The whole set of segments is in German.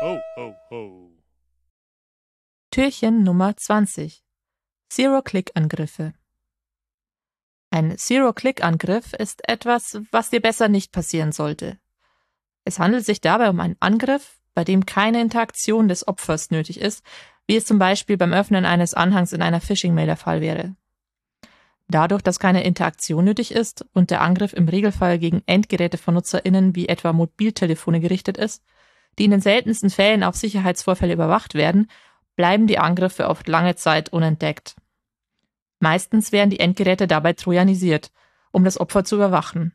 Ho, ho, ho. Türchen Nummer 20. Zero-Click-Angriffe. Ein Zero-Click-Angriff ist etwas, was dir besser nicht passieren sollte. Es handelt sich dabei um einen Angriff, bei dem keine Interaktion des Opfers nötig ist, wie es zum Beispiel beim Öffnen eines Anhangs in einer Phishing-Mail der Fall wäre. Dadurch, dass keine Interaktion nötig ist und der Angriff im Regelfall gegen Endgeräte von NutzerInnen wie etwa Mobiltelefone gerichtet ist, die in den seltensten Fällen auf Sicherheitsvorfälle überwacht werden, bleiben die Angriffe oft lange Zeit unentdeckt. Meistens werden die Endgeräte dabei trojanisiert, um das Opfer zu überwachen.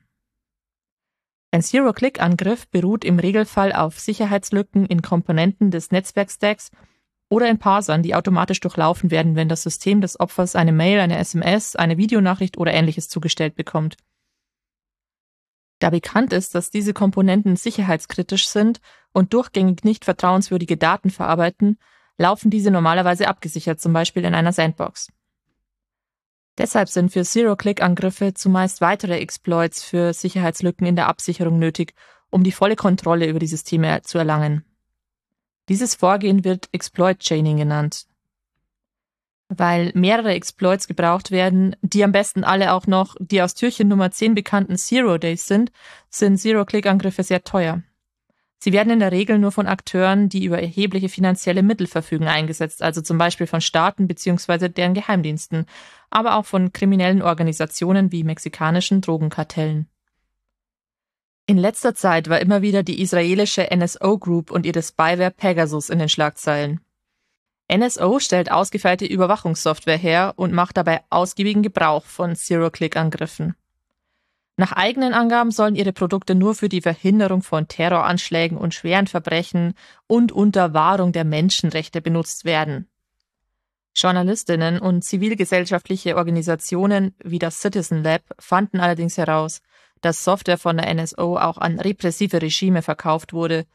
Ein Zero-Click-Angriff beruht im Regelfall auf Sicherheitslücken in Komponenten des Netzwerkstacks oder in Parsern, die automatisch durchlaufen werden, wenn das System des Opfers eine Mail, eine SMS, eine Videonachricht oder ähnliches zugestellt bekommt. Da bekannt ist, dass diese Komponenten sicherheitskritisch sind und durchgängig nicht vertrauenswürdige Daten verarbeiten, laufen diese normalerweise abgesichert, zum Beispiel in einer Sandbox. Deshalb sind für Zero-Click-Angriffe zumeist weitere Exploits für Sicherheitslücken in der Absicherung nötig, um die volle Kontrolle über die Systeme zu erlangen. Dieses Vorgehen wird Exploit Chaining genannt. Weil mehrere Exploits gebraucht werden, die am besten alle auch noch die aus Türchen Nummer 10 bekannten Zero Days sind, sind Zero-Click-Angriffe sehr teuer. Sie werden in der Regel nur von Akteuren, die über erhebliche finanzielle Mittel verfügen, eingesetzt, also zum Beispiel von Staaten bzw. deren Geheimdiensten, aber auch von kriminellen Organisationen wie mexikanischen Drogenkartellen. In letzter Zeit war immer wieder die israelische NSO Group und ihre Spyware Pegasus in den Schlagzeilen. NSO stellt ausgefeilte Überwachungssoftware her und macht dabei ausgiebigen Gebrauch von Zero-Click-Angriffen. Nach eigenen Angaben sollen ihre Produkte nur für die Verhinderung von Terroranschlägen und schweren Verbrechen und unter Wahrung der Menschenrechte benutzt werden. Journalistinnen und zivilgesellschaftliche Organisationen wie das Citizen Lab fanden allerdings heraus, dass Software von der NSO auch an repressive Regime verkauft wurde,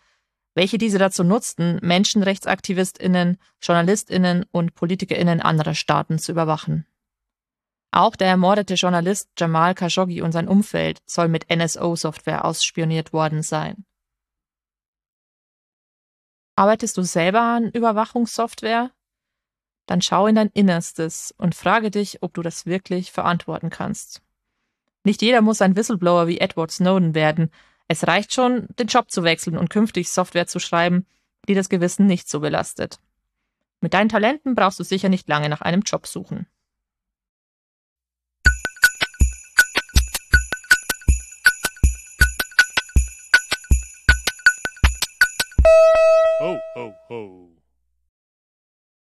welche diese dazu nutzten, Menschenrechtsaktivistinnen, Journalistinnen und Politikerinnen anderer Staaten zu überwachen. Auch der ermordete Journalist Jamal Khashoggi und sein Umfeld soll mit NSO-Software ausspioniert worden sein. Arbeitest du selber an Überwachungssoftware? Dann schau in dein Innerstes und frage dich, ob du das wirklich verantworten kannst. Nicht jeder muss ein Whistleblower wie Edward Snowden werden. Es reicht schon, den Job zu wechseln und künftig Software zu schreiben, die das Gewissen nicht so belastet. Mit deinen Talenten brauchst du sicher nicht lange nach einem Job suchen. Ho, ho, ho.